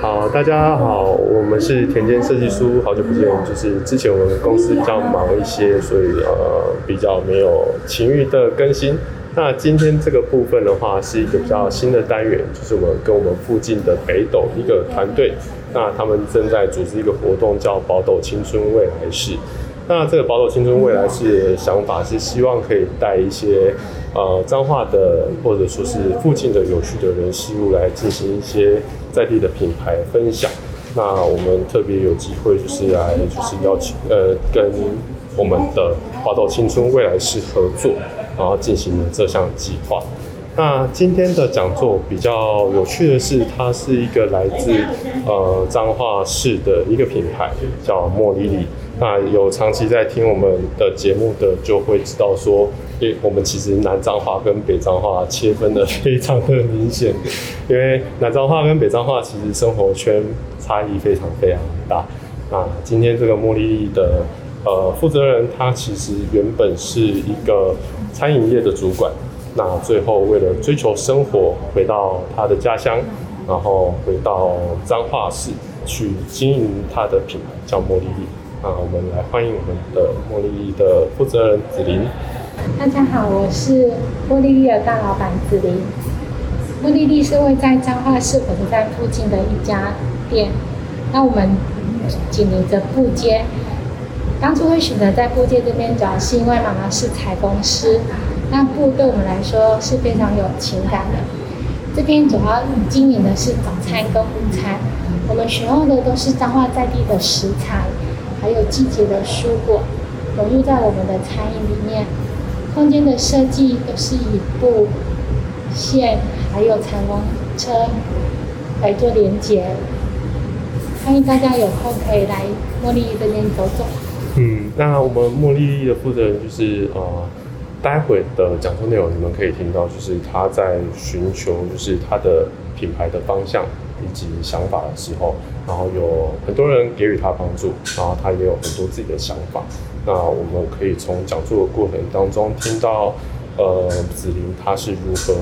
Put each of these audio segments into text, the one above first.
好，大家好，我们是田间设计书，好久不见。就是之前我们公司比较忙一些，所以呃比较没有勤于的更新。那今天这个部分的话，是一个比较新的单元，就是我们跟我们附近的北斗一个团队，那他们正在组织一个活动，叫宝斗青春未来式。那这个宝斗青春未来式想法是希望可以带一些呃彰化的或者说是附近的有趣的人事物来进行一些在地的品牌分享。那我们特别有机会就是来就是邀请呃跟我们的华岛青春未来式合作，然后进行这项计划。那今天的讲座比较有趣的是，它是一个来自呃彰化市的一个品牌，叫莫莉莉。那有长期在听我们的节目的，就会知道说，诶，我们其实南彰化跟北彰化切分的非常的明显，因为南彰化跟北彰化其实生活圈差异非常非常大。那今天这个茉莉莉的呃负责人，他其实原本是一个餐饮业的主管。那最后为了追求生活，回到他的家乡，然后回到彰化市去经营他的品牌，叫茉莉莉。那我们来欢迎我们的茉莉莉的负责人子琳。大家好，我是茉莉莉的大老板子琳。茉莉莉是位在彰化市火车站附近的一家店。那我们紧邻着布街。当初会选择在布街这边，主要是因为妈妈是裁缝师。那布对我们来说是非常有情感的。这边主要经营的是早餐跟午餐，我们选用的都是彰化在地的食材，还有季节的蔬果，融入在我们的餐饮里面。空间的设计都是以布、线还有彩虹车来做连接。欢迎大家有空可以来茉莉这边走走。嗯，那我们茉莉的负责人就是呃。待会的讲座内容，你们可以听到，就是他在寻求，就是他的品牌的方向以及想法的时候，然后有很多人给予他帮助，然后他也有很多自己的想法。那我们可以从讲座的过程当中听到，呃，子琳他是如何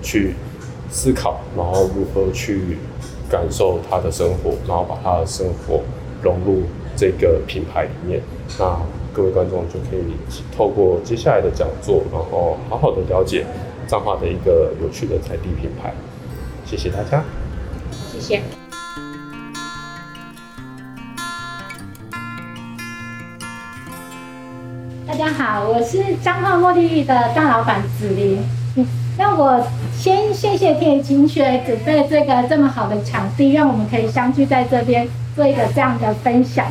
去思考，然后如何去感受他的生活，然后把他的生活融入这个品牌里面。那各位观众就可以透过接下来的讲座，然后好好的了解彰化的一个有趣的彩地品牌。谢谢大家，谢谢。大家好，我是彰化茉莉莉的大老板子琳。那我先谢谢天晴学准备这个这么好的场地，让我们可以相聚在这边做一个这样的分享。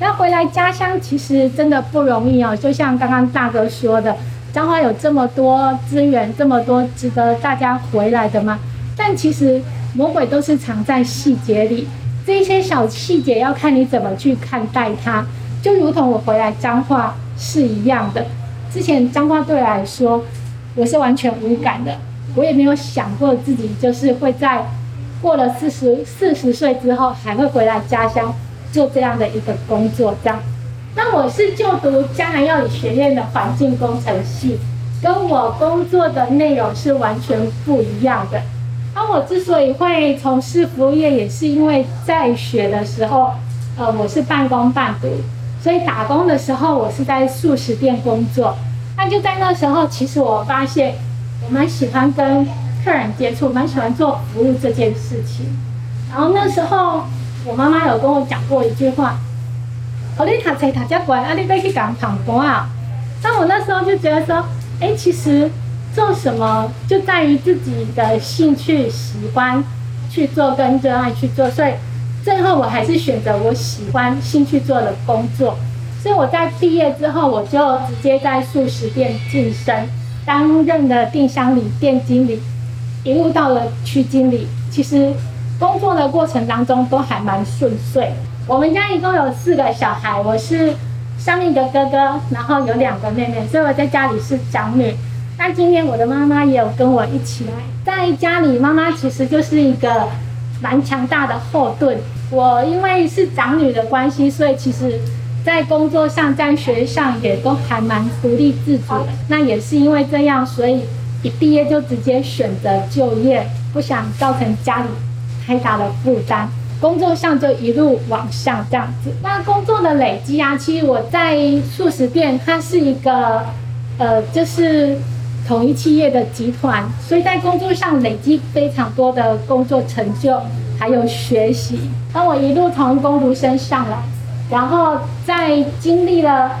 那回来家乡其实真的不容易哦，就像刚刚大哥说的，彰化有这么多资源，这么多值得大家回来的吗？但其实魔鬼都是藏在细节里，这些小细节要看你怎么去看待它。就如同我回来彰化是一样的，之前彰化对我来说，我是完全无感的，我也没有想过自己就是会在过了四十四十岁之后还会回来家乡。做这样的一个工作，这样。那我是就读江南药理学院的环境工程系，跟我工作的内容是完全不一样的。那我之所以会从事服务业，也是因为在学的时候，呃，我是半工半读，所以打工的时候我是在素食店工作。那就在那时候，其实我发现我蛮喜欢跟客人接触，蛮喜欢做服务这件事情。然后那时候。我妈妈有跟我讲过一句话：“哦，你读册读这乖，啊，你要去讲旁观啊。”那我那时候就觉得说：“哎，其实做什么就在于自己的兴趣、喜欢去做跟热爱去做。”所以最后我还是选择我喜欢、兴趣做的工作。所以我在毕业之后，我就直接在素食店晋升，担任了定箱里店经理，一路到了区经理。其实。工作的过程当中都还蛮顺遂。我们家一共有四个小孩，我是上面一个哥哥，然后有两个妹妹，所以我在家里是长女。那今天我的妈妈也有跟我一起来，在家里妈妈其实就是一个蛮强大的后盾。我因为是长女的关系，所以其实在工作上、在学上也都还蛮独立自主的。那也是因为这样，所以一毕业就直接选择就业，不想造成家里。太大的负担。工作上就一路往上这样子。那工作的累积啊，其实我在素食店，它是一个呃，就是统一企业的集团，所以在工作上累积非常多的工作成就，还有学习。当我一路从工读生上来，然后在经历了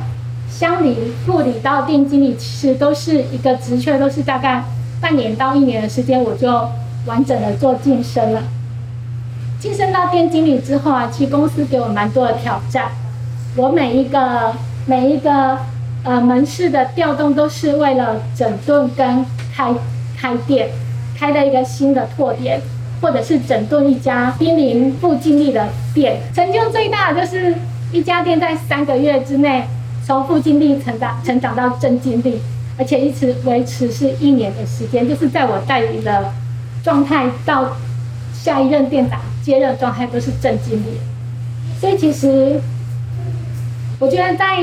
乡里、副理到店经理，其实都是一个职缺，都是大概半年到一年的时间，我就完整的做晋升了。晋升到店经理之后啊，其实公司给我蛮多的挑战。我每一个每一个呃门市的调动都是为了整顿跟开开店，开了一个新的拓点，或者是整顿一家濒临负净利的店。成就最大的就是一家店在三个月之内从负净利成长成长到正净利，而且一直维持是一年的时间，就是在我带领的状态到下一任店长。接任状态都是正经理，所以其实我觉得在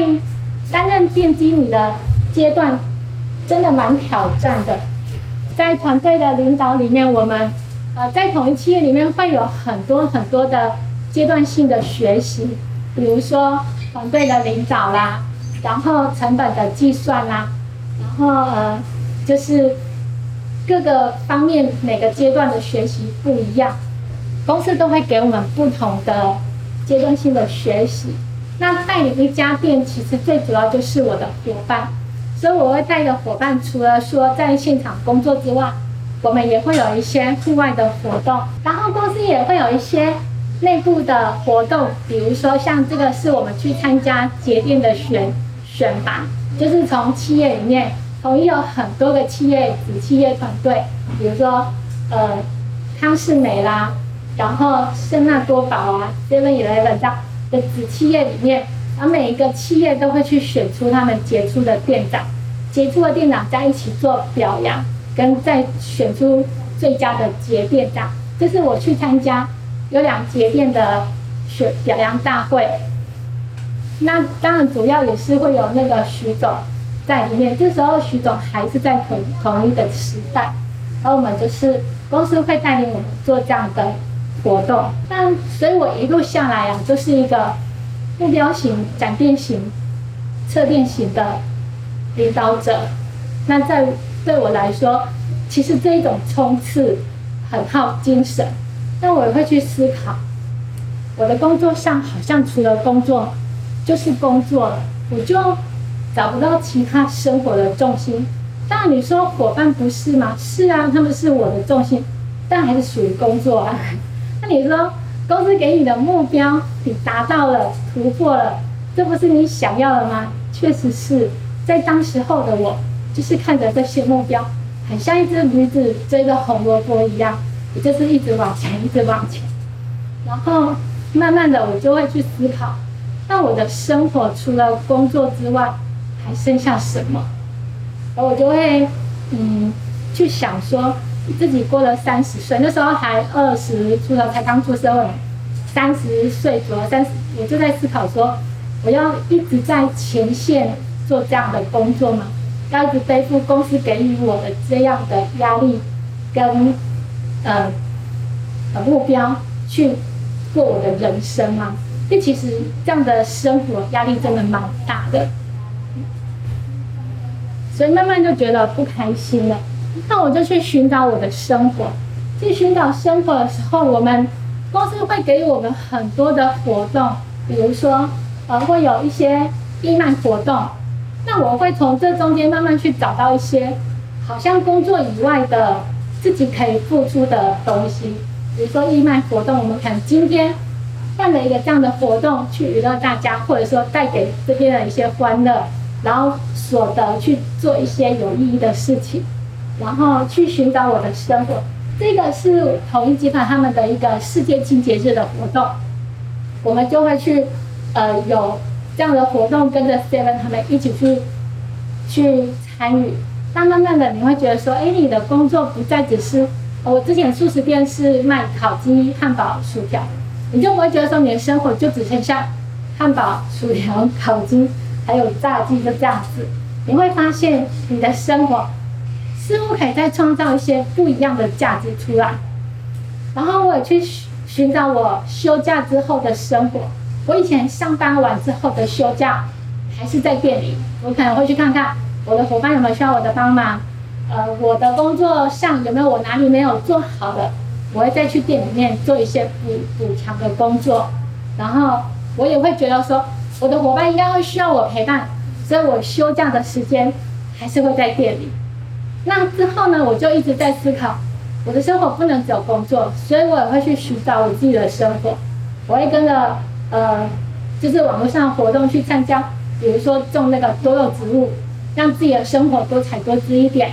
担任店经理的阶段，真的蛮挑战的。在团队的领导里面，我们呃在同一企业里面会有很多很多的阶段性的学习，比如说团队的领导啦，然后成本的计算啦，然后呃就是各个方面每个阶段的学习不一样。公司都会给我们不同的阶段性的学习。那带领一家店，其实最主要就是我的伙伴，所以我会带着伙伴，除了说在现场工作之外，我们也会有一些户外的活动。然后公司也会有一些内部的活动，比如说像这个是我们去参加节电的选选拔，就是从企业里面，统一有很多个企业子企业团队，比如说呃康士美啦。然后圣纳多宝啊，Seven Eleven 这样的子企业里面，然后每一个企业都会去选出他们杰出的店长，杰出的店长在一起做表扬，跟再选出最佳的节店长。这是我去参加有两节店的选表扬大会。那当然主要也是会有那个徐总在里面，这时候徐总还是在同同一个时代，而我们就是公司会带领我们做这样的。活动，那所以我一路下来啊，就是一个目标型、展店型、策店型的领导者。那在对我来说，其实这一种冲刺很耗精神。那我也会去思考，我的工作上好像除了工作就是工作了，我就找不到其他生活的重心。当然你说伙伴不是吗？是啊，他们是我的重心，但还是属于工作啊。那你说公司给你的目标，你达到了、突破了，这不是你想要的吗？确实是在当时候的我，就是看着这些目标，很像一只驴子追着红萝卜一样，也就是一直往前，一直往前。然后慢慢的，我就会去思考，那我的生活除了工作之外，还剩下什么？然后我就会嗯去想说。自己过了三十岁，那时候还二十出头，才刚出社会。三十岁左右，三十，我就在思考说，我要一直在前线做这样的工作吗？要一直背负公司给予我的这样的压力跟呃呃目标去过我的人生吗？因为其实这样的生活压力真的蛮大的，所以慢慢就觉得不开心了。那我就去寻找我的生活。去寻找生活的时候，我们公司会给我们很多的活动，比如说，呃，会有一些义卖活动。那我会从这中间慢慢去找到一些，好像工作以外的自己可以付出的东西。比如说义卖活动，我们可能今天办了一个这样的活动，去娱乐大家，或者说带给这边的一些欢乐，然后所得去做一些有意义的事情。然后去寻找我的生活，这个是统一集团他们的一个世界清洁日的活动，我们就会去，呃，有这样的活动，跟着 Seven 他们一起去去参与。那慢慢的你会觉得说，哎，你的工作不再只是我之前素食店是卖烤鸡、汉堡、薯条，你就不会觉得说你的生活就只剩下汉堡、薯条、烤鸡还有炸鸡就这样子，你会发现你的生活。似乎可以再创造一些不一样的价值出来，然后我也去寻找我休假之后的生活。我以前上班完之后的休假，还是在店里，我可能会去看看我的伙伴有没有需要我的帮忙，呃，我的工作上有没有我哪里没有做好的，我会再去店里面做一些补补强的工作。然后我也会觉得说，我的伙伴应该会需要我陪伴，所以我休假的时间还是会在店里。那之后呢，我就一直在思考。我的生活不能只有工作，所以我也会去寻找我自己的生活。我会跟着呃，就是网络上的活动去参加，比如说种那个多肉植物，让自己的生活多彩多姿一点，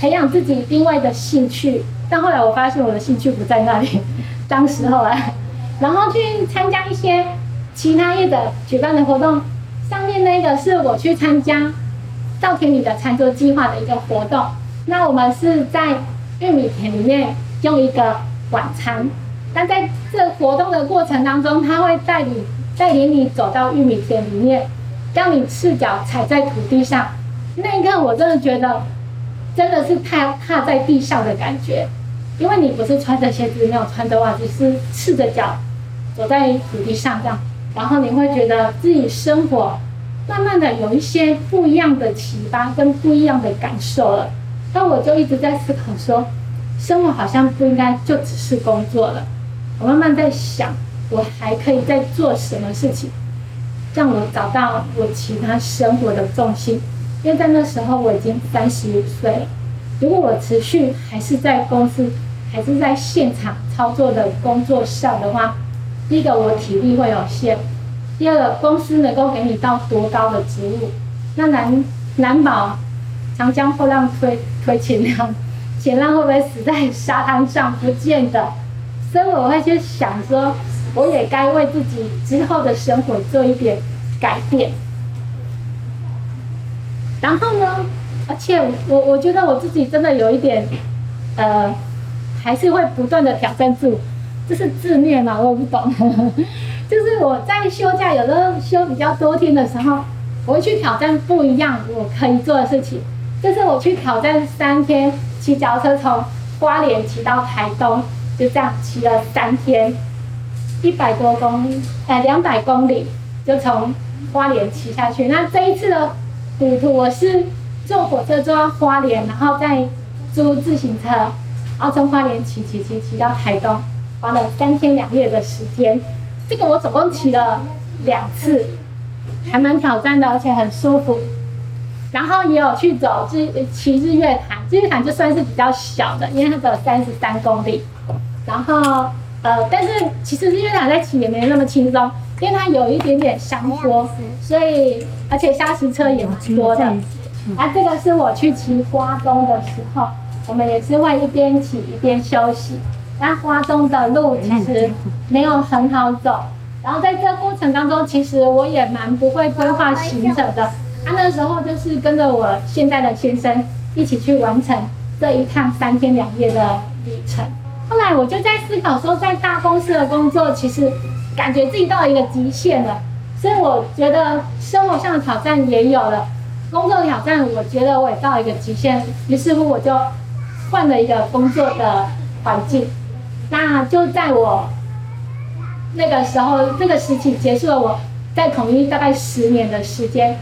培养自己另外的兴趣。但后来我发现我的兴趣不在那里，当时候啊，然后去参加一些其他业的举办的活动，上面那个是我去参加稻田里的餐桌计划的一个活动。那我们是在。玉米田里面用一个晚餐，但在这活动的过程当中，他会带你带领你走到玉米田里面，让你赤脚踩在土地上。那一刻，我真的觉得真的是踏踏在地上的感觉，因为你不是穿着鞋子，没有穿着袜子，是赤着脚走在土地上这样，然后你会觉得自己生活慢慢的有一些不一样的启发跟不一样的感受了。那我就一直在思考说，生活好像不应该就只是工作了。我慢慢在想，我还可以再做什么事情，让我找到我其他生活的重心。因为在那时候我已经三十五岁了，如果我持续还是在公司，还是在现场操作的工作上的话，第一个我体力会有限，第二个公司能够给你到多高的职务，那难难保。长江后浪推推前浪，前浪会不会死在沙滩上？不见得。所以我会去想说，我也该为自己之后的生活做一点改变。然后呢，而且我我觉得我自己真的有一点，呃，还是会不断的挑战自我，这是自虐嘛？我不懂。就是我在休假，有的休比较多天的时候，我会去挑战不一样我可以做的事情。就是我去挑战三天骑脚车从花莲骑到台东，就这样骑了三天，一百多公里，呃，两百公里，就从花莲骑下去。那这一次的旅途，我是坐火车坐到花莲，然后再租自行车，然后从花莲骑骑骑骑到台东，花了三天两夜的时间。这个我总共骑了两次，还蛮挑战的，而且很舒服。然后也有去走日骑日月潭，日月潭就算是比较小的，因为它只有三十三公里。然后呃，但是其实日月潭在骑也没那么轻松，因为它有一点点山坡，所以而且砂石车也蛮多的。啊，这个是我去骑花东的时候，我们也是会一边骑一边休息。那花东的路其实没有很好走，然后在这过程当中，其实我也蛮不会规划行程的。他那时候就是跟着我现在的先生一起去完成这一趟三天两夜的旅程。后来我就在思考说，在大公司的工作其实感觉自己到了一个极限了，所以我觉得生活上的挑战也有了，工作挑战我觉得我也到了一个极限。于是乎我就换了一个工作的环境。那就在我那个时候，这个时期结束了，我在统一大概十年的时间。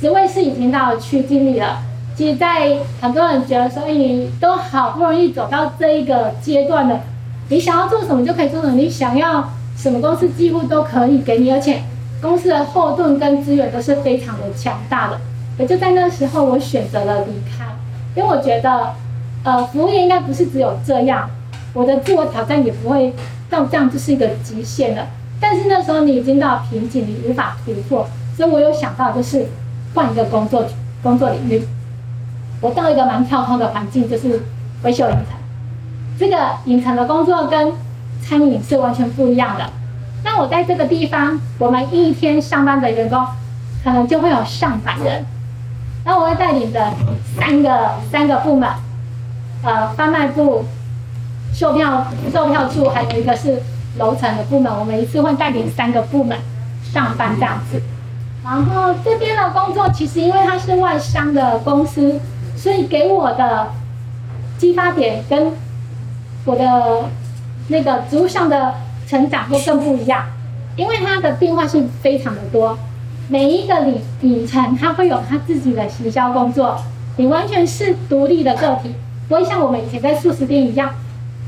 职位是已经到了区经理了。其实，在很多人觉得说，你都好不容易走到这一个阶段了，你想要做什么就可以做什么，你想要什么公司几乎都可以给你，而且公司的后盾跟资源都是非常的强大的。也就在那时候，我选择了离开，因为我觉得，呃，服务业应该不是只有这样，我的自我挑战也不会到这样，就是一个极限了。但是那时候你已经到瓶颈，你无法突破，所以我有想到就是。换一个工作工作领域，我到一个蛮跳脱的环境，就是维修影城。这个影城的工作跟餐饮是完全不一样的。那我在这个地方，我们一天上班的员工可能就会有上百人。那我会带领着三个三个部门，呃，贩卖部、售票售票处，还有一个是楼层的部门。我们一次会带领三个部门上班这样子。然后这边的工作其实因为它是外商的公司，所以给我的激发点跟我的那个职务上的成长会更不一样，因为它的变化性非常的多。每一个里里程，它会有它自己的行销工作，你完全是独立的个体，不会像我们以前在素食店一样，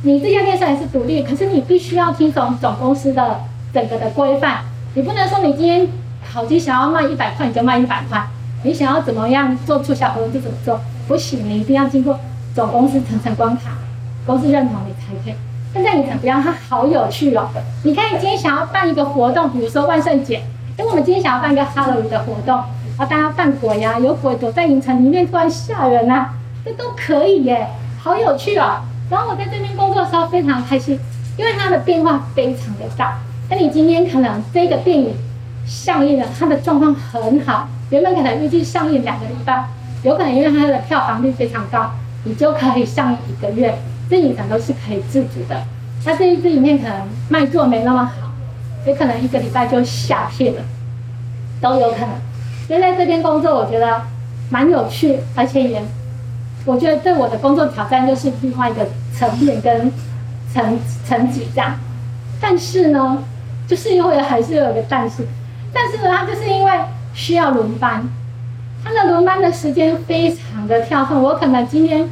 你这家店虽然是独立，可是你必须要听从总公司的整个的规范，你不能说你今天烤鸡想要卖一百块你就卖一百块，你想要怎么样做促销活动就怎么做，不行，你一定要经过总公司层层关卡，公司认同你才可以。现在你怎么样？它好有趣哦！你看，你今天想要办一个活动，比如说万圣节。因为我们今天想要办一个 Halloween 的活动，啊，大家扮鬼呀，有鬼躲在影城里面突然吓人呐，这都可以耶，好有趣哦。然后我在这边工作的时候非常开心，因为它的变化非常的大。那你今天可能这个电影上映了，它的状况很好，原本可能预计上映两个礼拜，有可能因为它的票房率非常高，你就可以上映一个月，这影城都是可以自主的。那这一支影片可能卖座没那么好。也可能一个礼拜就下片了，都有可能。所以在这边工作，我觉得蛮有趣，而且也，我觉得对我的工作挑战就是另外一个层面跟层层级这样。但是呢，就是因为还是有个但是，但是呢，它就是因为需要轮班，它的轮班的时间非常的跳动。我可能今天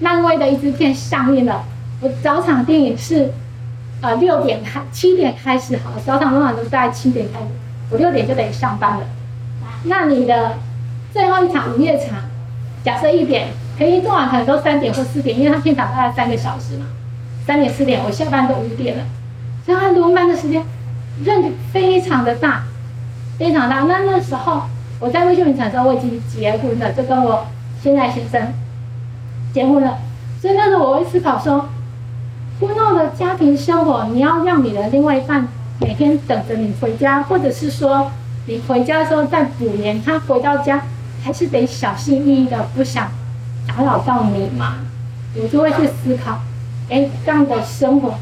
漫威的一支片上映了，我早场电影是。呃，六点开，七点开始好，早场通常都是在七点开始，我六点就得上班了。那你的最后一场营业场，假设一点，可以做完可能都三点或四点，因为他现场大概三个小时嘛，三点四点我下班都五点了，所以它轮班的时间，任非常的大，非常大。那那时候我在微秀影城的时候，我已经结婚了，就跟我现在先生结婚了，所以那时候我会思考说。婚后的家庭生活，你要让你的另外一半每天等着你回家，或者是说你回家的时候再补眠，他回到家还是得小心翼翼的，不想打扰到你嘛？我就会去思考，哎，这样的生活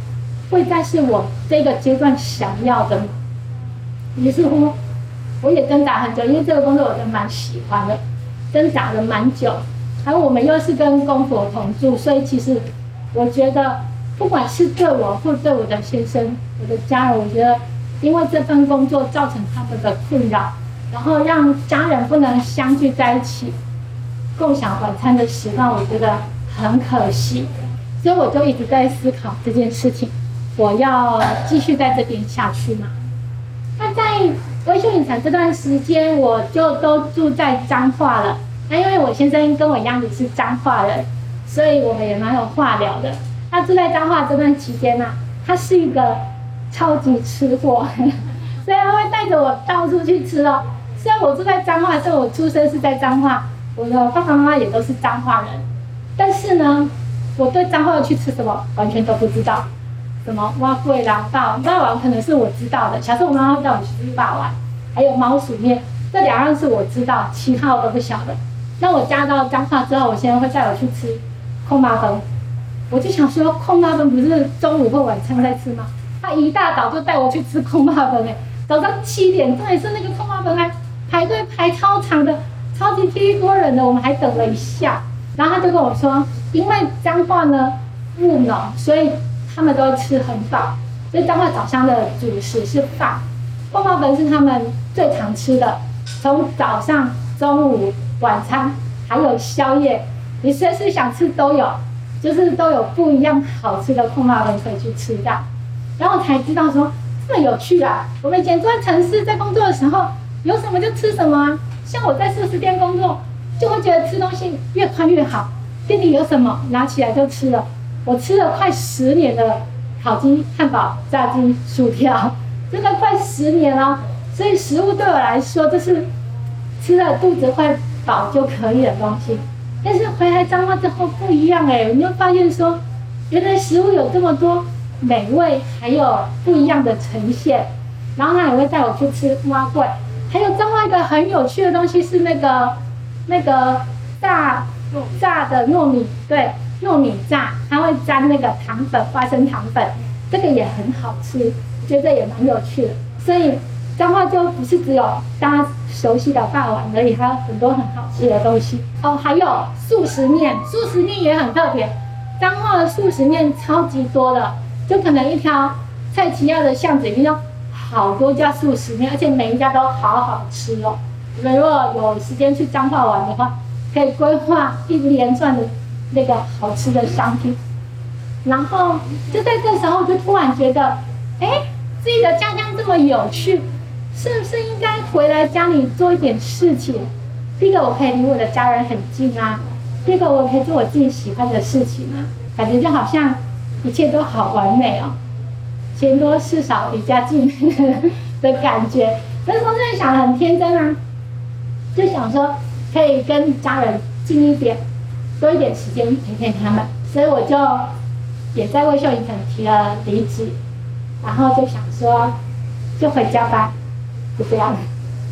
会再是我这个阶段想要的吗？于是乎，我也挣扎很久，因为这个工作我都蛮喜欢的，挣扎了蛮久。还有我们又是跟公婆同住，所以其实我觉得。不管是对我或对我的先生、我的家人，我觉得因为这份工作造成他们的困扰，然后让家人不能相聚在一起共享晚餐的时段，我觉得很可惜。所以我就一直在思考这件事情：我要继续在这边下去吗？那在微秀影城这段时间，我就都住在彰化了。那因为我先生跟我一样也是彰化人，所以我们也蛮有话聊的。他住在彰化这段期间呢，他是一个超级吃货，所以他会带着我到处去吃哦。虽然我住在彰化，虽然我出生是在彰化，我的爸爸妈妈也都是彰化人，但是呢，我对彰化要去吃什么完全都不知道。什么蛙贵啦、霸霸王可能是我知道的，小时候我妈妈带我去吃霸王，还有猫鼠面，这两样是我知道，其他我都不晓得。那我嫁到彰化之后，我现在会带我去吃空麻粉。我就想说，空麻粉不是中午或晚餐在吃吗？他一大早就带我去吃空麻粉哎，早上七点，重点是那个空麻粉来排队排超长的，超级一多人的，我们还等了一下。然后他就跟我说，因为彰化呢务农，所以他们都吃很饱，所以彰化早上的主食是饭，空妈粉是他们最常吃的，从早上、中午、晚餐还有宵夜，你随时想吃都有。就是都有不一样好吃的空麻粉可以去吃的，然后才知道说这么有趣啊！我们以前住在城市，在工作的时候有什么就吃什么啊。像我在素食店工作，就会觉得吃东西越快越好，店里有什么拿起来就吃了。我吃了快十年的烤鸡、汉堡、炸鸡、薯条，真的快十年了。所以食物对我来说，就是吃了肚子会饱就可以的东西。但是回来彰化之后不一样哎，你就发现说，原来食物有这么多美味，还有不一样的呈现。然后他也会带我去吃蛙桂，还有彰化一个很有趣的东西是那个那个炸炸的糯米，对，糯米炸，它会沾那个糖粉，花生糖粉，这个也很好吃，觉得也蛮有趣的。所以彰化就不是只有大家。熟悉的霸王而已，还有很多很好吃的东西哦。还有素食面，素食面也很特别。彰化的素食面超级多的，就可能一条蔡奇亚的巷子里面有好多家素食店，而且每一家都好好吃哦。如果有时间去彰化玩的话，可以规划一连串的那个好吃的商品。然后就在这时候，就突然觉得，哎，自己的家乡这么有趣，是不是应该回来家里做一点事情？第一个，我可以离我的家人很近啊；第二个，我可以做我自己喜欢的事情啊，感觉就好像一切都好完美哦，钱多事少离家近的感觉。那时候在想，很天真啊，就想说可以跟家人近一点，多一点时间陪陪他们，所以我就。也在魏秀影城提了离职，然后就想说，就回家吧，就这样，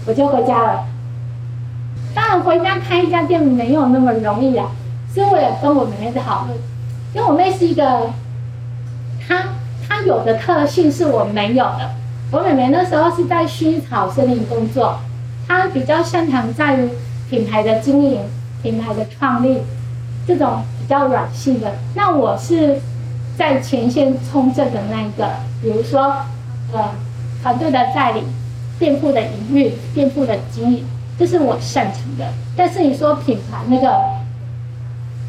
我就回家了。当然，回家开一家店没有那么容易啊，所以我也跟我妹妹在讨论。因为我妹是一个，她有的特性是我没有的。我妹妹那时候是在薰衣草森林工作，她比较擅长在于品牌的经营、品牌的创立这种比较软性的。那我是。在前线冲阵的那一个，比如说，呃，团队的带领、店铺的营运、店铺的经营，这是我擅长的。但是你说品牌那个，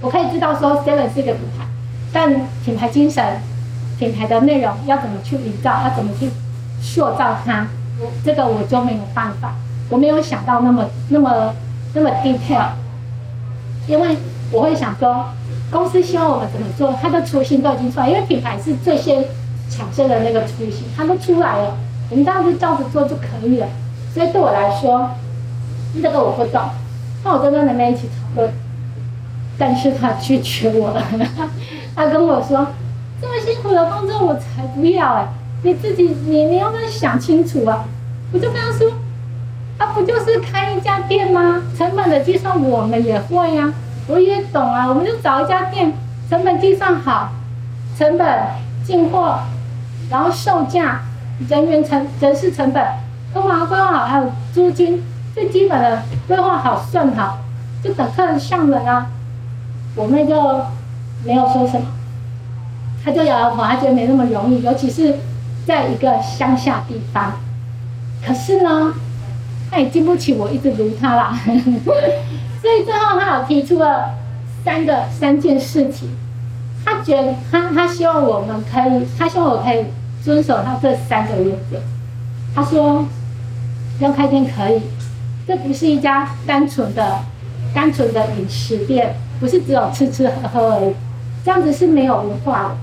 我可以知道说 Seven 是一个品牌，但品牌精神、品牌的内容要怎么去营造，要怎么去塑造它，这个我就没有办法，我没有想到那么那么那么 detail，因为我会想说。公司希望我们怎么做，它的雏形都已经出来，因为品牌是最先产生的那个雏形，它都出来了，我们当时照着做就可以了。所以对我来说，这个我不懂，那我就跟妹妹一起讨论。但是他拒绝我了，他跟我说：“这么辛苦的工作我才不要哎，你自己你你要不要想清楚啊？”我就跟他说：“啊，不就是开一家店吗？成本的计算我们也会呀。”我也懂啊，我们就找一家店，成本计算好，成本、进货，然后售价、人员成、人事成本都把它规划好，还有租金最基本的规划好、算好，就等客人上门啊。我妹就没有说什么，他就摇摇头，他觉得没那么容易，尤其是在一个乡下地方。可是呢，他也经不起我一直撸他啦。所以最后他有提出了三个三件事情，他觉得他他希望我们可以，他希望我可以遵守他这三个原则。他说要开店可以，这不是一家单纯的单纯的饮食店，不是只有吃吃喝喝而已，这样子是没有文化的，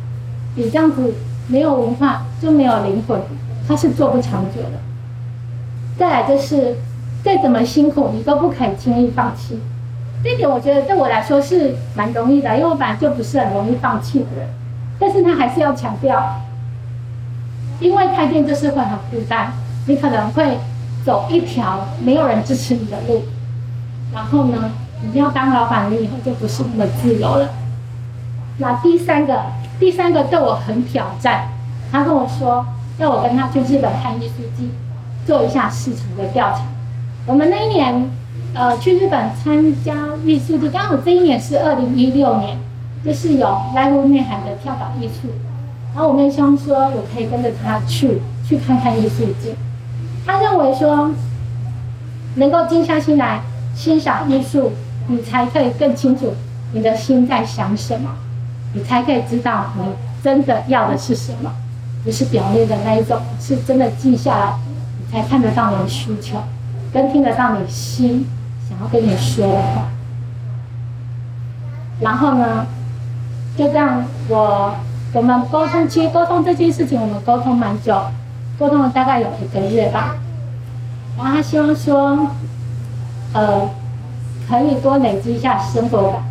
你这样子没有文化就没有灵魂，他是做不长久的。再来就是。再怎么辛苦，你都不可以轻易放弃。这点我觉得对我来说是蛮容易的，因为我本来就不是很容易放弃的人。但是他还是要强调，因为开店就是会很孤单，你可能会走一条没有人支持你的路。然后呢，你要当老板，你以后就不是那么自由了。那第三个，第三个对我很挑战。他跟我说，要我跟他去日本看艺术季，做一下市场的调查。我们那一年，呃，去日本参加艺术季，刚好这一年是二零一六年，就是有濑户内海的跳岛艺术。然后我们希望说，我可以跟着他去，去看看艺术季。他认为说，能够静下心来欣赏艺术，你才可以更清楚你的心在想什么，你才可以知道你真的要的是什么，不是表面的那一种，是真的记下来，你才看得到你的需求。跟听得到你心想要跟你说的话，然后呢，就这样，我我们沟通，其实沟通这件事情，我们沟通蛮久，沟通了大概有一个月吧。然后他希望说，呃，可以多累积一下生活感，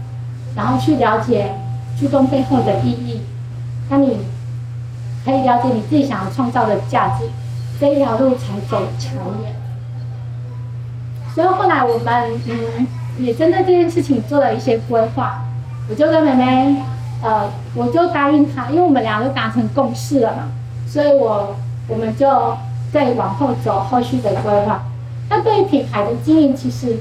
然后去了解初衷背后的意义，那你可以了解你自己想要创造的价值，这一条路才走长远。所以后来我们嗯也针对这件事情做了一些规划，我就跟妹妹呃我就答应她，因为我们俩都达成共识了嘛，所以我我们就再往后走后续的规划。那对于品牌的经营，其实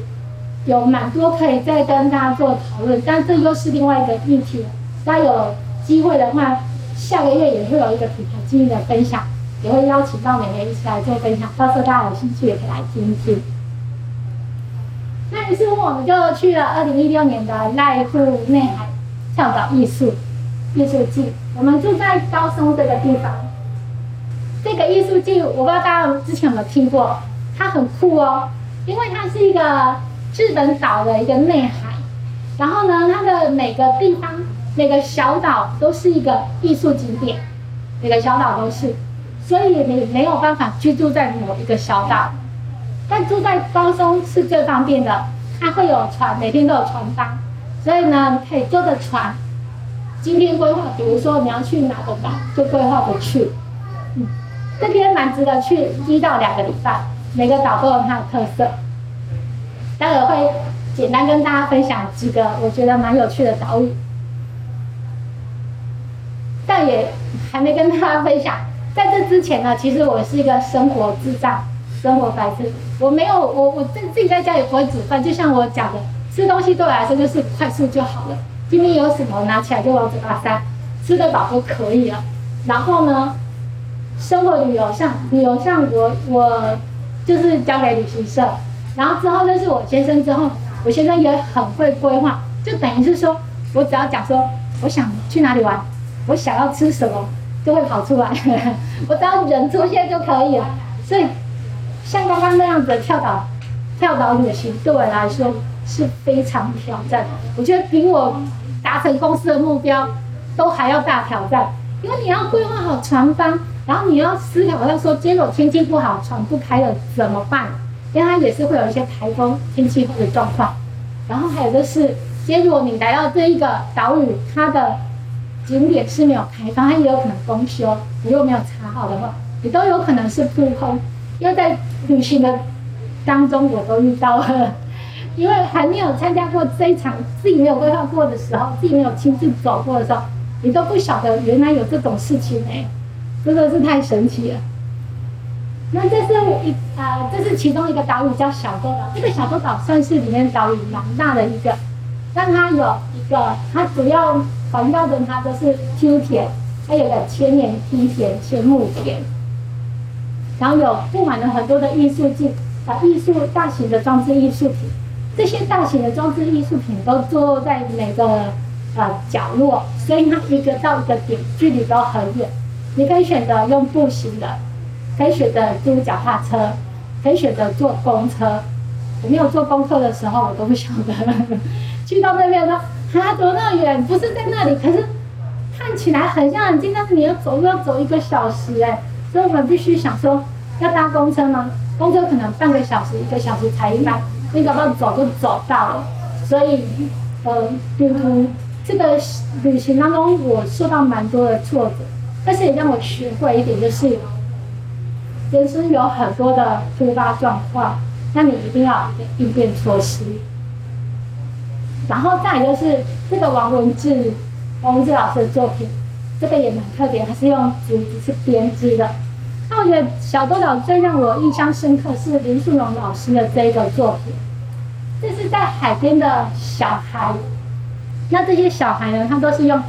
有蛮多可以再跟大家做讨论，但这又是另外一个议题。那有机会的话，下个月也会有一个品牌经营的分享，也会邀请到美眉一起来做分享，到时候大家有兴趣也可以来听听。那于是乎我们就去了二零一六年的濑户内海跳岛艺术艺术季，我们住在高松这个地方。这个艺术季我不知道大家之前有没有听过，它很酷哦，因为它是一个日本岛的一个内海，然后呢，它的每个地方每个小岛都是一个艺术景点，每个小岛都是，所以你没有办法居住在某一个小岛。但住在高松是最方便的，它会有船，每天都有船班，所以呢，可以坐着船，今天规划，比如说你要去哪个岛，就规划着去。嗯，这边蛮值得去一到两个礼拜，每个岛都有它的特色。待会会简单跟大家分享几个我觉得蛮有趣的岛屿，但也还没跟大家分享。在这之前呢，其实我是一个生活智障。生活白痴，我没有，我我自自己在家也不会煮饭，就像我讲的，吃东西对我来说就是快速就好了。今天有什么拿起来就往嘴巴塞，吃得饱就可以了。然后呢，生活旅游像旅游像我我就是交给旅行社，然后之后认识我先生之后，我先生也很会规划，就等于是说我只要讲说我想去哪里玩，我想要吃什么就会跑出来，我只要人出现就可以了，所以。像刚刚那样的跳岛、跳岛旅行，对我来说是非常挑战。我觉得比我达成公司的目标都还要大挑战，因为你要规划好船方，然后你要思考到说，今天果天气不好，船不开了怎么办？因为它也是会有一些台风、天气或者状况。然后还有就是，今天如果你来到这一个岛屿，它的景点是没有开放，它也有可能公休，你又没有查好的话，你都有可能是扑空。因为在旅行的当中，我都遇到了，因为还没有参加过这一场，自己没有规划过的时候，自己没有亲自走过的时候，你都不晓得原来有这种事情哎，真的是太神奇了。那这是一啊，这是其中一个岛屿叫小洲岛，这个小洲岛算是里面岛屿蛮大的一个，但它有一个，它主要环绕着它都是梯田，它有个千年梯田、千木田。然后有布满了很多的艺术品，啊，艺术大型的装置艺术品，这些大型的装置艺术品都坐落在每个呃角落，所以它一个到一个点距离都很远。你可以选择用步行的，可以选择租脚踏车，可以选择坐公车。我没有做功课的时候，我都不晓得。去到那边呢，啊，走那么远，不是在那里，可是看起来很像很近，但是你要走路要走一个小时，哎。所以我们必须想说，要搭公车吗？公车可能半个小时、一个小时才一班，你搞不好走就走到了。所以，呃，旅途这个旅行当中，我受到蛮多的挫折，但是也让我学会一点，就是人生有很多的突发状况，那你一定要应变措施。然后再就是这个王文志，王文志老师的作品。这个也蛮特别，它是用竹子去编织的。那我觉得小豆岛最让我印象深刻是林素荣老师的这个作品。这是在海边的小孩，那这些小孩呢，他都是用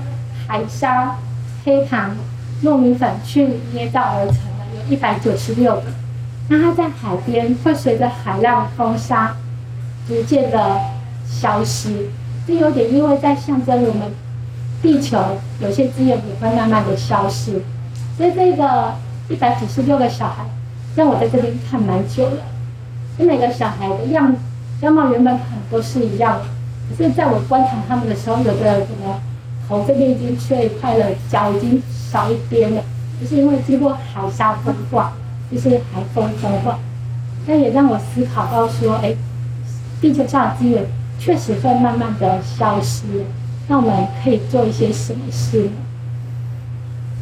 海沙、黑糖、糯米粉去捏造而成的，有一百九十六个。那它在海边会随着海浪、风沙逐渐的消失，这有点因为在象征我们。地球有些资源也会慢慢的消失，所以这个一百九十六个小孩让我在这边看蛮久了。每个小孩的样样貌原本可能都是一样的，可是在我观察他们的时候，有的可能头这边已经缺一块了，脚已经少一边了，就是因为经过海沙风化，就是海风风化。那也让我思考到说，哎，地球上的资源确实会慢慢的消失。那我们可以做一些什么事呢？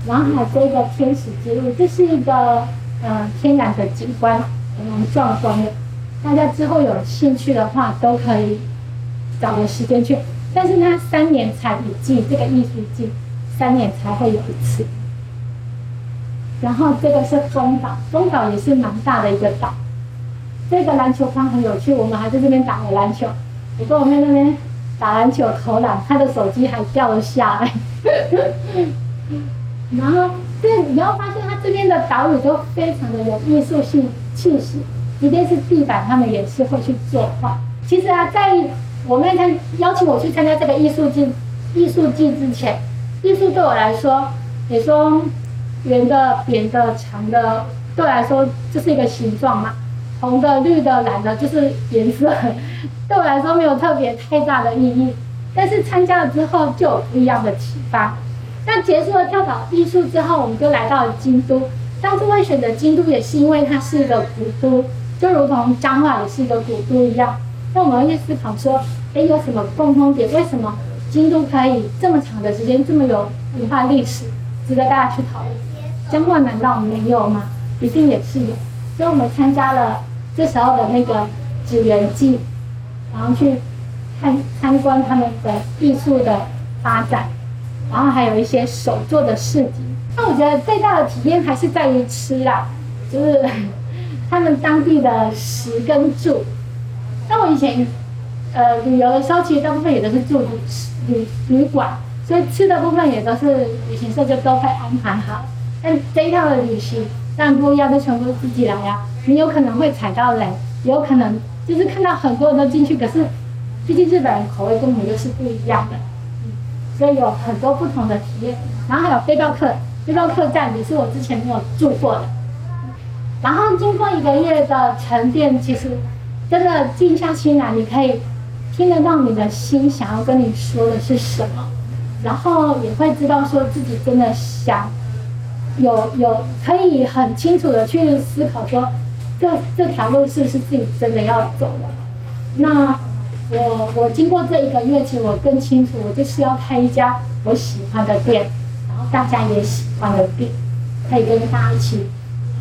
然后还有这个天使之路，这是一个呃天然的景观，蛮壮观的。大家之后有兴趣的话，都可以找个时间去。但是它三年才一季，这个艺术季三年才会有一次。然后这个是风岛，风岛也是蛮大的一个岛。这个篮球框很有趣，我们还在这边打了篮球。我跟我妹那边。打篮球投篮，她的手机还掉了下来。然后这你要发现它这边的岛屿都非常的有艺术性气息，即便是地板，他们也是会去作画。其实啊，在我妹她邀请我去参加这个艺术季艺术季之前，艺术对我来说，你说圆的、扁的、长的，对我来说就是一个形状嘛。红的、绿的、蓝的，就是颜色，对我来说没有特别太大的意义。但是参加了之后，就有不一样的启发。那结束了跳蚤艺术之后，我们就来到了京都。当初会选择京都，也是因为它是一个古都，就如同彰化也是一个古都一样。那我们会思考说，哎，有什么共通点？为什么京都可以这么长的时间，这么有文化历史，值得大家去讨论？彰化难道没有吗？一定也是有。所以我们参加了这时候的那个纸园季，然后去看参观他们的艺术的发展。然后还有一些手做的市集，那我觉得最大的体验还是在于吃啦，就是他们当地的食跟住。那我以前呃旅游的时候，其实大部分也都是住旅旅旅馆，所以吃的部分也都是旅行社就都会安排好。但这一趟的旅行当然不一样，就全部自己来呀。你有可能会踩到雷，有可能就是看到很多人都进去，可是毕竟日本人口味跟我们又是不一样的。所以有很多不同的体验，然后还有背包客，背包客栈也是我之前没有住过的。然后经过一个月的沉淀，其实真的静下心来，你可以听得到你的心想要跟你说的是什么，然后也会知道说自己真的想有有可以很清楚的去思考说，这这条路是不是自己真的要走了。那。我我经过这一个月，其实我更清楚，我就是要开一家我喜欢的店，然后大家也喜欢的店，可以跟大家一起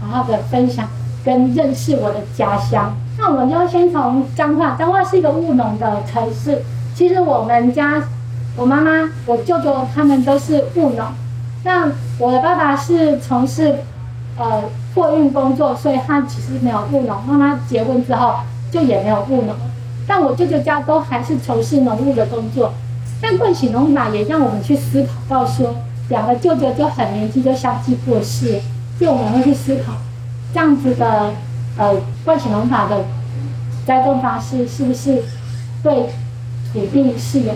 好好的分享跟认识我的家乡。那我们就先从彰化，彰化是一个务农的城市。其实我们家，我妈妈、我舅舅他们都是务农。那我的爸爸是从事呃货运工作，所以他其实没有务农。妈妈结婚之后就也没有务农。但我舅舅家都还是从事农务的工作，但冠喜农法也让我们去思考到说，两个舅舅就很年轻就相继过世，就我们会去思考，这样子的呃冠喜农法的栽种方式是不是对土地是有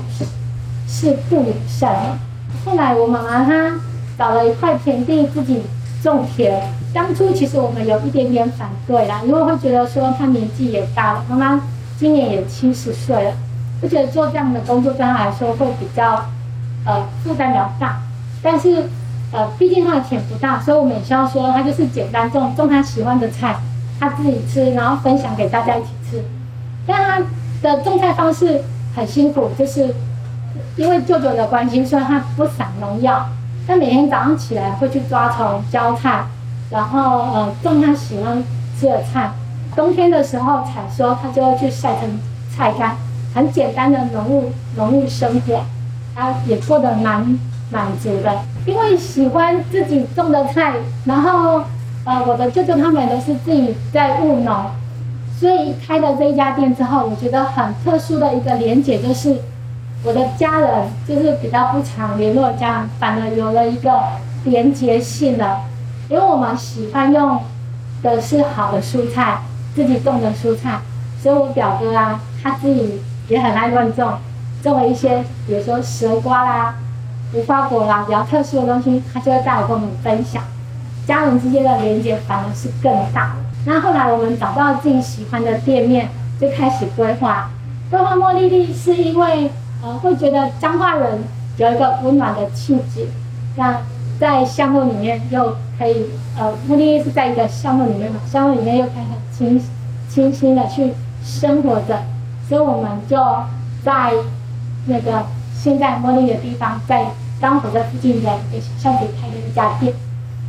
是不友善的？后来我妈妈她找了一块田地自己种田，当初其实我们有一点点反对啦，因为会觉得说他年纪也大了，妈妈。今年也七十岁了，就觉得做这样的工作对他来说会比较，呃，负担比较大。但是，呃，毕竟他的钱不大，所以我们也需要说，他就是简单种种他喜欢的菜，他自己吃，然后分享给大家一起吃。但他的种菜方式很辛苦，就是因为舅舅的关系，所以他不撒农药。他每天早上起来会去抓虫、浇菜，然后呃种他喜欢吃的菜。冬天的时候采收，他就会去晒成菜干，很简单的农务农务生活，他也过得蛮满足的。因为喜欢自己种的菜，然后呃，我的舅舅他们都是自己在务农，所以开了这一家店之后，我觉得很特殊的一个连结就是，我的家人就是比较不常联络家人，反而有了一个连结性的，因为我们喜欢用的是好的蔬菜。自己种的蔬菜，所以我表哥啊，他自己也很爱乱种，种了一些，比如说蛇瓜啦、无花果啦，比较特殊的东西，他就会带我跟我们分享。家人之间的连接反而是更大。那后来我们找到自己喜欢的店面，就开始规划。规划茉莉莉是因为呃会觉得彰化人有一个温暖的气质，那在巷路里面又可以呃茉莉莉是在一个巷路里面嘛，巷路里面又可以很。清清新的去生活着，所以我们就在那个现在茉莉的地方，在刚火车附近的巷子开了一家店，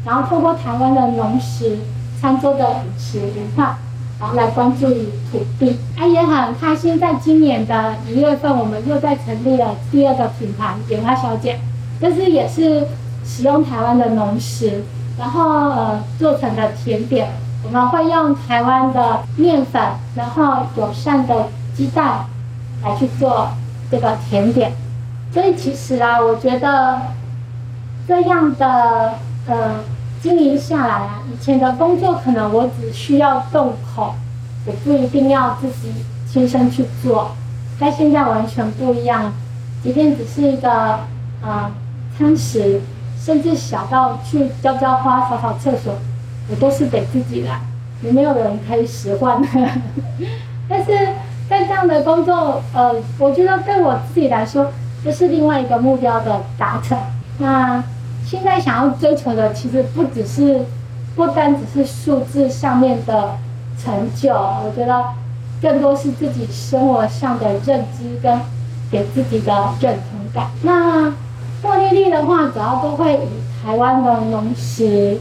然后透过台湾的农食餐桌的饮食文化，然后来关注土地。哎，也很开心，在今年的一月份，我们又在成立了第二个品牌“野花小姐”，但是也是使用台湾的农食，然后呃做成的甜点。我们会用台湾的面粉，然后友善的鸡蛋来去做这个甜点。所以其实啊，我觉得这样的呃经营下来啊，以前的工作可能我只需要动口，我不一定要自己亲身去做，但现在完全不一样，即便只是一个呃餐食，甚至小到去浇浇花、扫扫厕所，我都是得自己来，也没有人可以使唤。但是在这样的工作，呃，我觉得对我自己来说，这是另外一个目标的达成。那现在想要追求的，其实不只是，不单只是数字上面的成就，我觉得更多是自己生活上的认知跟给自己的认同感。那茉莉莉的话，主要都会以台湾的农食，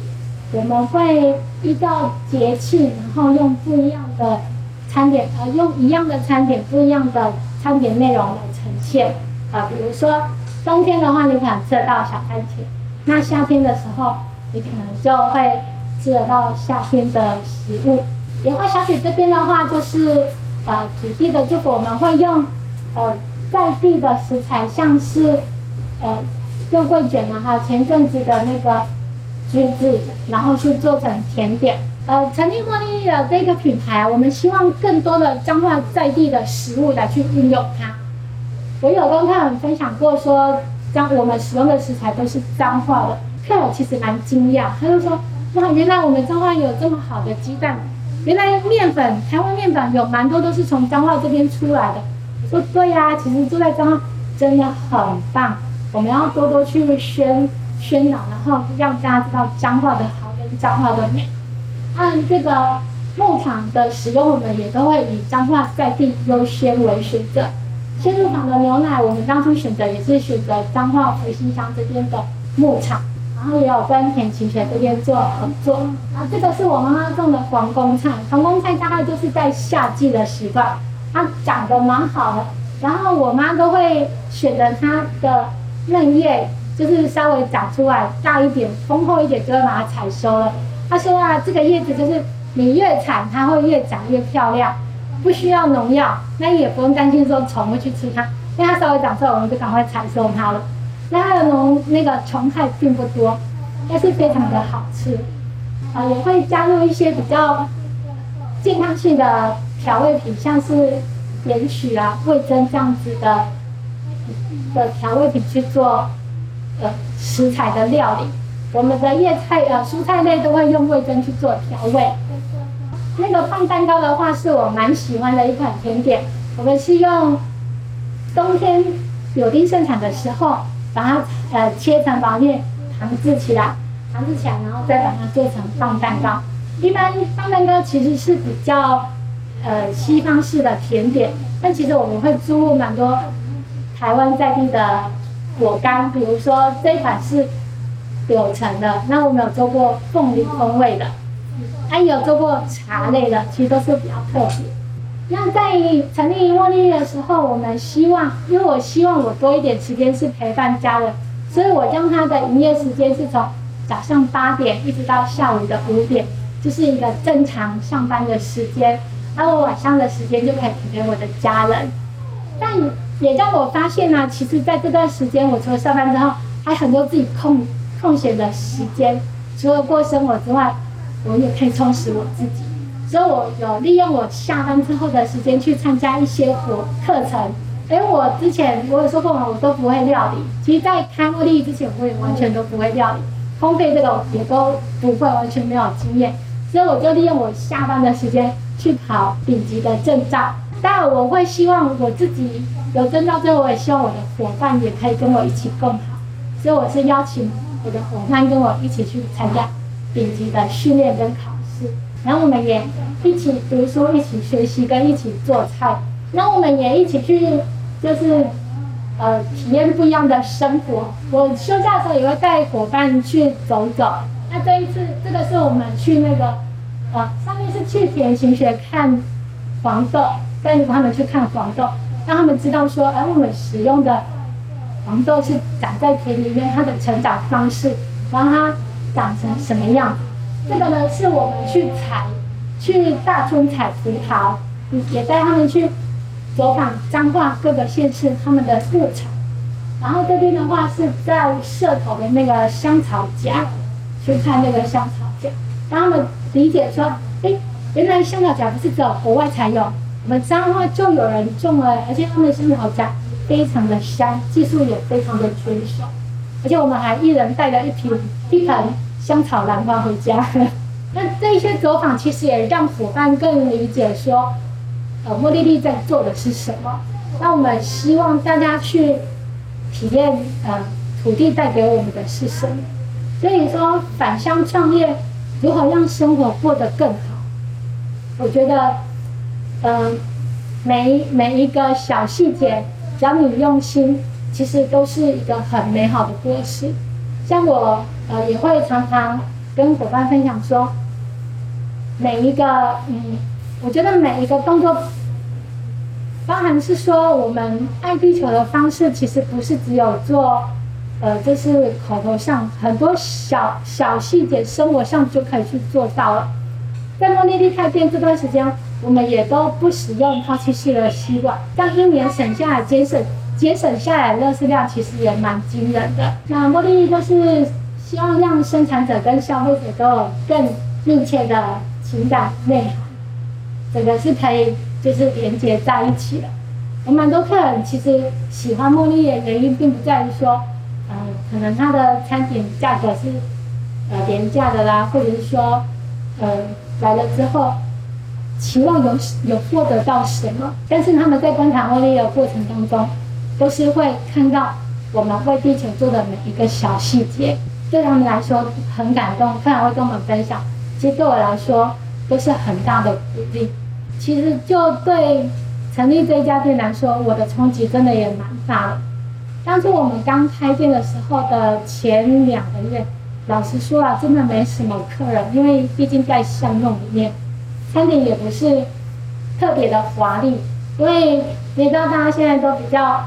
我们会依照节气，然后用不一样的餐点，呃，用一样的餐点，不一样的餐点内容来呈现。啊，比如说冬天的话，你可能吃到小番茄；那夏天的时候，你可能就会吃得到夏天的食物。莲花小姐这边的话，就是呃，土地的祝福，我们会用呃在地的食材，像是呃肉桂卷啊，还有前阵子的那个橘子，然后去做成甜点。呃，成立茉莉的这个品牌，我们希望更多的彰化在地的食物来去运用它。我有跟客人分享过，说将我们使用的食材都是脏话的，客人其实蛮惊讶，他就说哇，原来我们彰化有这么好的鸡蛋，原来面粉，台湾面粉有蛮多都是从彰化这边出来的。说对呀，其实住在彰化真的很棒，我们要多多去宣宣导，然后让大家知道彰化的好跟彰化的美。按这个牧场的使用，我们也都会以彰化在地优先为选择。鲜乳坊的牛奶，我们当初选择也是选择彰化福兴乡这边的牧场，然后也有跟田崎学这边做合作。啊，这个是我妈妈种的黄公菜，黄公菜大概就是在夏季的时段，它长得蛮好的。然后我妈都会选择它的嫩叶，就是稍微长出来大一点、丰厚一点，就会把它采收了。她说啊，这个叶子就是你越采，它会越长越漂亮。不需要农药，那也不用担心说虫会去吃它，因为它稍微长出来，我们就赶快采收它了。那它的农那个虫害并不多，但是非常的好吃。啊，也会加入一些比较健康性的调味品，像是盐曲啊、味增这样子的的调味品去做呃食材的料理。我们的叶菜呃蔬菜类都会用味增去做调味。那个放蛋糕的话，是我蛮喜欢的一款甜点。我们是用冬天柳丁盛产的时候，把它呃切成薄片，糖制起来，糖制起来，然后再把它做成放蛋糕。一般放蛋糕其实是比较呃西方式的甜点，但其实我们会注入蛮多台湾在地的果干，比如说这一款是柳橙的，那我们有做过凤梨风味的。还有做过茶类的，其实都是比较特别。那在成立茉莉的时候，我们希望，因为我希望我多一点时间是陪伴家人，所以我将它的营业时间是从早上八点一直到下午的五点，就是一个正常上班的时间。那我晚上的时间就可以陪陪我的家人。但也让我发现呢，其实在这段时间，我除了上班之后，还很多自己空空闲的时间，除了过生活之外。我也可以充实我自己，所以我有利用我下班之后的时间去参加一些活课程。哎，我之前我有说过嘛，我都不会料理。其实，在开茉莉之前，我也完全都不会料理，烘焙这个也都不会，完全没有经验。所以，我就利用我下班的时间去考顶级的证照。当然，我会希望我自己有证照之后，我也希望我的伙伴也可以跟我一起共好。所以，我是邀请我的伙伴跟我一起去参加。顶级的训练跟考试，然后我们也一起读书、一起学习跟一起做菜，然后我们也一起去，就是呃体验不一样的生活。我休假的时候也会带伙伴去走走。那这一次，这个是我们去那个呃上面是去田行学看黄豆，带着他们去看黄豆，让他们知道说，哎，我们使用的黄豆是长在田里面，它的成长方式，然后它。长成什么样？这个呢，是我们去采，去大村采葡萄，也带他们去走访彰化各个县市他们的牧场，然后这边的话是在社头的那个香草荚，去看那个香草荚，让他们理解说，哎，原来香草荚不是只有国外才有，我们彰化就有人种了，而且他们的香草荚非常的香，技术也非常的纯熟，而且我们还一人带了一瓶一盆香草兰花回家。那这些走访其实也让伙伴更理解说，呃，茉莉莉在做的是什么。那我们希望大家去体验，呃，土地带给我们的是什么。所以说，返乡创业如何让生活过得更好？我觉得，嗯，每每一个小细节，只要你用心，其实都是一个很美好的故事。像我，呃，也会常常跟伙伴分享说。每一个，嗯，我觉得每一个动作，包含是说我们爱地球的方式，其实不是只有做，呃，就是口头上，很多小小细节，生活上就可以去做到了。在茉莉莉开店这段时间，我们也都不使用抛弃式的吸管，让一年省下来节省节省下来的热量，其实也蛮惊人的。那茉莉就是希望让生产者跟消费者都有更密切的。情感内涵，整个是可以就是连接在一起的。有蛮多客人其实喜欢茉莉的原因，并不在于说，呃，可能它的餐点价格是呃廉价的啦，或者是说，呃来了之后期望有有获得到什么。但是他们在观察茉莉的过程当中，都是会看到我们为地球做的每一个小细节，对他们来说很感动。非常会跟我们分享。其实对我来说都是很大的鼓励。其实就对成立这家店来说，我的冲击真的也蛮大的。当初我们刚开店的时候的前两个月，老实说啊，真的没什么客人，因为毕竟在巷弄里面，餐点也不是特别的华丽。因为你知道大家现在都比较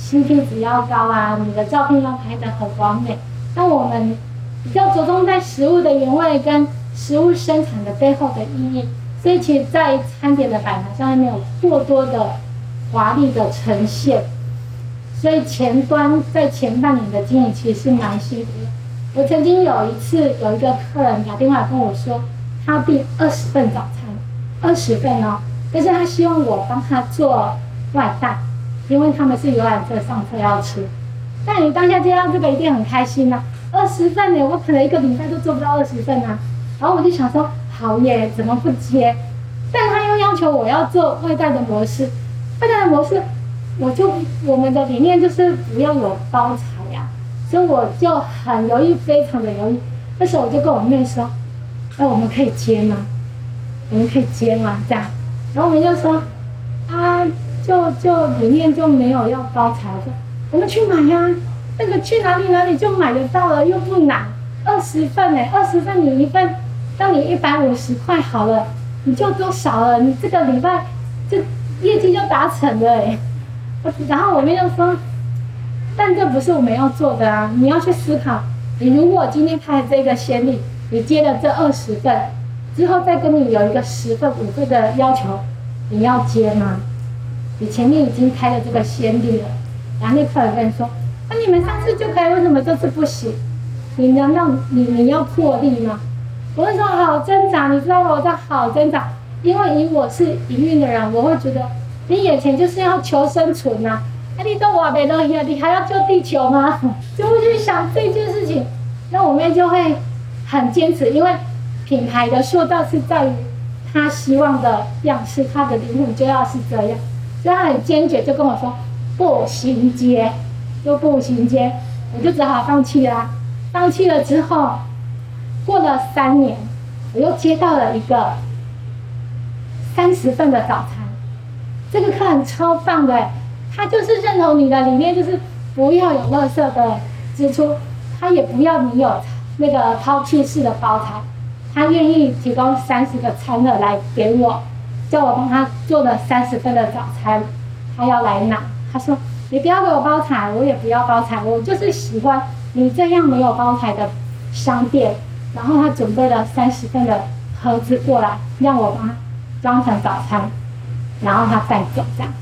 CP 值要高啊，你的照片要拍得很完美。那我们比较着重在食物的原味跟。食物生产的背后的意义，所以其实，在餐点的摆盘上面没有过多的华丽的呈现，所以前端在前半年的经营其实是蛮辛苦的。我曾经有一次有一个客人打电话跟我说，他订二十份早餐，二十份哦，但是他希望我帮他做外带，因为他们是游览车上车要吃。但你当下接到这个一定很开心呐，二十份呢，我可能一个礼拜都做不到二十份啊。然后我就想说，好耶，怎么不接？但他又要求我要做外带的模式，外带的模式，我就我们的理念就是不要有包材呀，所以我就很犹豫，非常的犹豫。那时候我就跟我妹说，那我们可以接吗？我们可以接吗？这样，然后我们就说，啊，就就里面就没有要包材，说我们去买呀，那个去哪里哪里就买得到了，又不难，二十份呢，二十份你一份。当你一百五十块好了，你就多少了？你这个礼拜就业绩就达成了哎。然后我们又说，但这不是我们要做的啊！你要去思考，你如果今天开这个先例，你接了这二十份，之后再跟你有一个十份、五份的要求，你要接吗？你前面已经开了这个先例了，然后那客人跟你说，那你们上次就可以，为什么这次不行？你难道你你要破例吗？我会说好挣扎，你知道？我在好挣扎，因为以我是营运的人，我会觉得你眼前就是要求生存呐。哎，你都瓦没东西了，你还要救地球吗？就会去想这件事情。那我们就会很坚持，因为品牌的塑造是在于他希望的样式，他的灵魂就要是这样，所以他很坚决，就跟我说不行接，就不行接，我就只好放弃啦。放弃了之后。过了三年，我又接到了一个三十份的早餐。这个客人超棒的，他就是认同你的理念，就是不要有垃圾的支出，他也不要你有那个抛弃式的包材，他愿意提供三十个餐盒来给我，叫我帮他做了三十份的早餐，他要来拿。他说：“你不要给我包材，我也不要包材，我就是喜欢你这样没有包材的商店。”然后他准备了三十份的盒子过来，让我帮他装成早餐，然后他带走这样。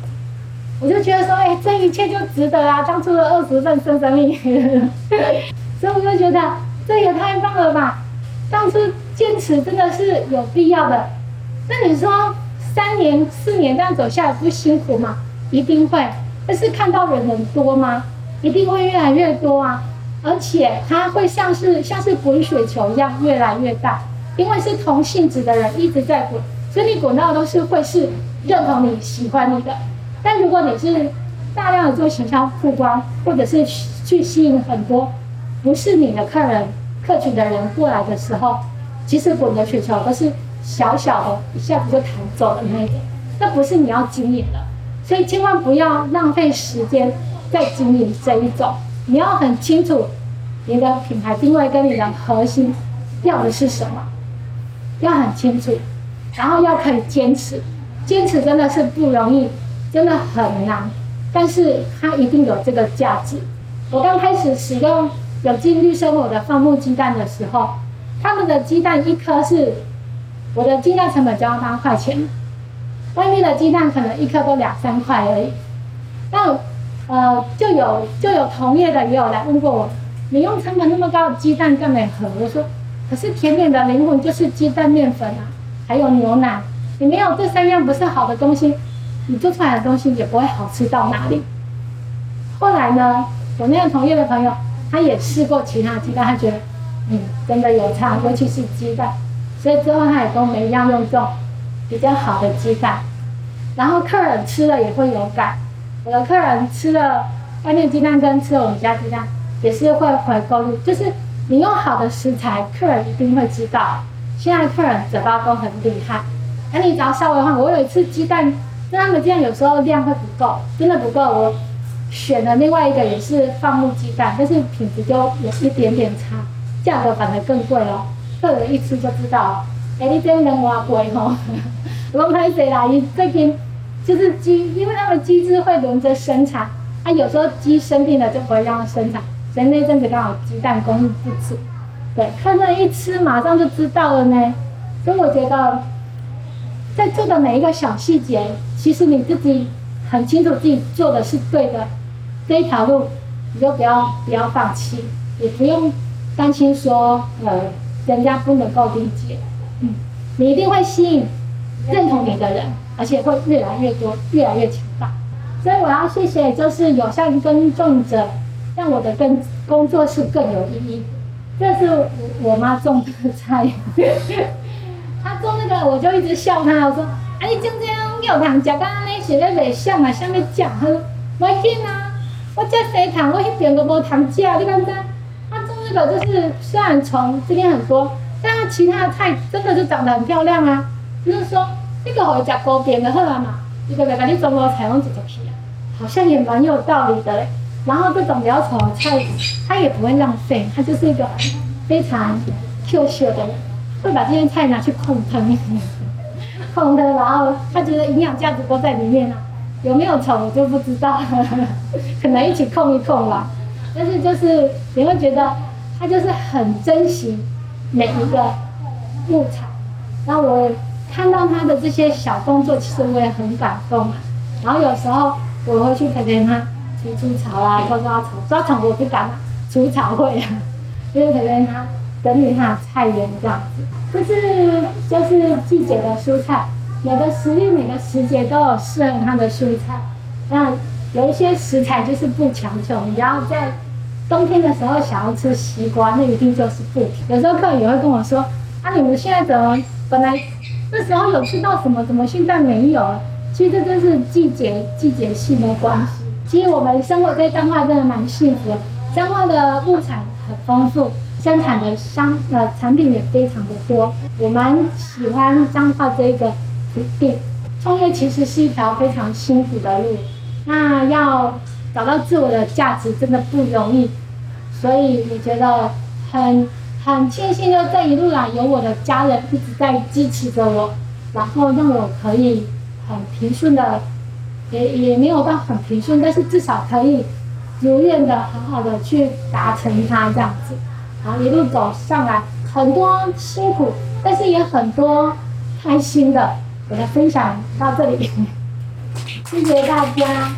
我就觉得说，哎，这一切就值得啊！当初的二十份生生命，所以我就觉得这也太棒了吧！当初坚持真的是有必要的。那你说三年、四年这样走下来不辛苦吗？一定会。但是看到人很多吗？一定会越来越多啊！而且它会像是像是滚雪球一样越来越大，因为是同性质的人一直在滚，所以你滚到都是会是认同你喜欢你的。但如果你是大量的做形象曝光，或者是去吸引很多不是你的客人客群的人过来的时候，其实滚的雪球都是小小的，一下子就弹走的那种，那不是你要经营的，所以千万不要浪费时间在经营这一种。你要很清楚你的品牌定位跟你的核心要的是什么，要很清楚，然后要可以坚持，坚持真的是不容易，真的很难，但是它一定有这个价值。我刚开始使用有机绿生活的放牧鸡蛋的时候，他们的鸡蛋一颗是我的鸡蛋成本就要八块钱，外面的鸡蛋可能一颗都两三块而已，但。呃，就有就有同业的也有来问过我，你用成本那么高的鸡蛋干没？我说，可是甜点的灵魂就是鸡蛋、面粉啊，还有牛奶，你没有这三样不是好的东西，你做出来的东西也不会好吃到哪里。后来呢，我那个同业的朋友，他也试过其他鸡蛋，他觉得，嗯，真的有差，尤其是鸡蛋，所以之后他也跟我们一样用这种比较好的鸡蛋，然后客人吃了也会有感。我的客人吃了外面鸡蛋跟吃了我们家鸡蛋，也是会回购率。就是你用好的食材，客人一定会知道。现在客人嘴巴都很厉害，那你只要稍微换。我有一次鸡蛋，那他们鸡蛋有时候量会不够，真的不够。我选的另外一个也是放牧鸡蛋，但是品质就有一点点差，价格反而更贵哦。客人一吃就知道，哎，你这人话贵吼。我开始啦，伊最近。就是鸡，因为他们鸡只会轮着生产，啊，有时候鸡生病了就不会让它生产，所以那阵子刚好鸡蛋供应不足，对，看那一吃马上就知道了呢。所以我觉得，在做的每一个小细节，其实你自己很清楚自己做的是对的，这一条路你就不要不要放弃，也不用担心说呃人家不能够理解，嗯，你一定会吸引认同你的人。而且会越来越多，越来越强大。所以我要谢谢，就是有善耕种者，让我的耕工作是更有意义。这是我我妈种的菜，她种那个，我就一直笑她，我说：“哎，你种这样有糖，食到你写在袂像啊，下面酱？”她说：“没劲啊，我这西糖，我那边都无糖吃，你看不？这个就是虽然虫这边很多，但是其他的菜真的就长得很漂亮啊，就是说。”这个好加高点的好啊嘛，这个个你中国采用几只去啊？好像也蛮有道理的嘞。然后这种比较丑的菜，它也不会浪费，它就是一个非常 Q 秀的，会把这些菜拿去控汤，控汤，然后他觉得营养价值都在里面啊。有没有丑我就不知道，可能一起控一控吧。但是就是你会觉得他就是很珍惜每一个木材，然后我。看到他的这些小动作，其实我也很感动。然后有时候我会去陪陪他除除草啦，抓抓草，抓草我不敢，除草会啊，就是陪陪他整理他的菜园这样子。就是就是季节的蔬菜，每个时令每个时节都有适合他的蔬菜。那有一些食材就是不强求，你要在冬天的时候想要吃西瓜，那一定就是不。有时候客人也会跟我说：“啊，你们现在怎么本来？”那时候有吃到什么？怎么现在没有？其实这就是季节季节性的关系。其实我们生活在彰化真的蛮幸福，彰化的物产很丰富，生产的商呃产品也非常的多。我蛮喜欢彰化这个土地。创业其实是一条非常辛苦的路，那要找到自我的价值真的不容易，所以我觉得很。很庆幸，就这一路来有我的家人一直在支持着我，然后让我可以很平顺的，也也没有到很平顺，但是至少可以如愿的好好的去达成它这样子，然后一路走上来，很多辛苦，但是也很多开心的，我的分享到这里。谢谢大家。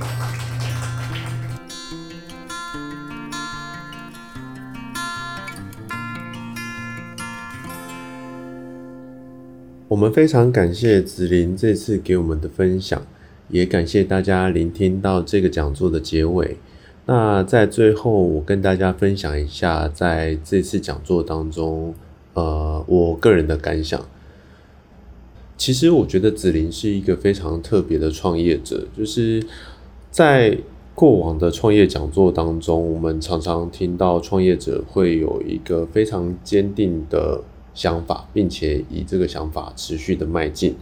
我们非常感谢子琳这次给我们的分享，也感谢大家聆听到这个讲座的结尾。那在最后，我跟大家分享一下，在这次讲座当中，呃，我个人的感想。其实我觉得子琳是一个非常特别的创业者，就是在过往的创业讲座当中，我们常常听到创业者会有一个非常坚定的。想法，并且以这个想法持续的迈进。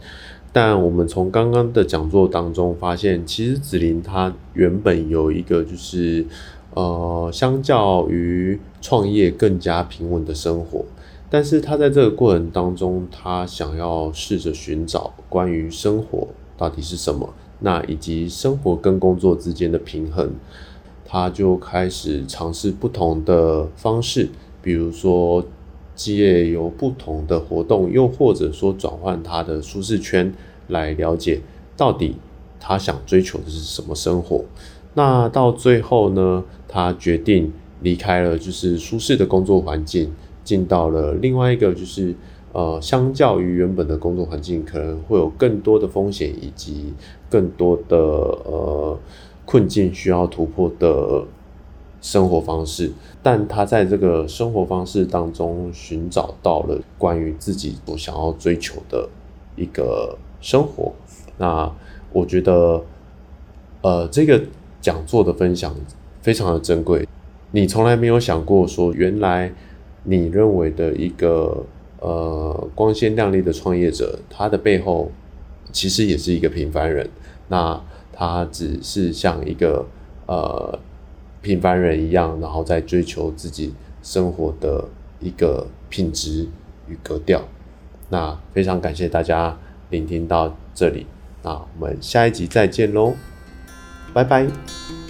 但我们从刚刚的讲座当中发现，其实子琳她原本有一个就是，呃，相较于创业更加平稳的生活。但是她在这个过程当中，她想要试着寻找关于生活到底是什么，那以及生活跟工作之间的平衡，她就开始尝试不同的方式，比如说。借由不同的活动，又或者说转换他的舒适圈，来了解到底他想追求的是什么生活。那到最后呢，他决定离开了就是舒适的工作环境，进到了另外一个就是呃，相较于原本的工作环境，可能会有更多的风险以及更多的呃困境需要突破的。生活方式，但他在这个生活方式当中寻找到了关于自己所想要追求的一个生活。那我觉得，呃，这个讲座的分享非常的珍贵。你从来没有想过说，原来你认为的一个呃光鲜亮丽的创业者，他的背后其实也是一个平凡人。那他只是像一个呃。平凡人一样，然后在追求自己生活的一个品质与格调。那非常感谢大家聆听到这里，那我们下一集再见喽，拜拜。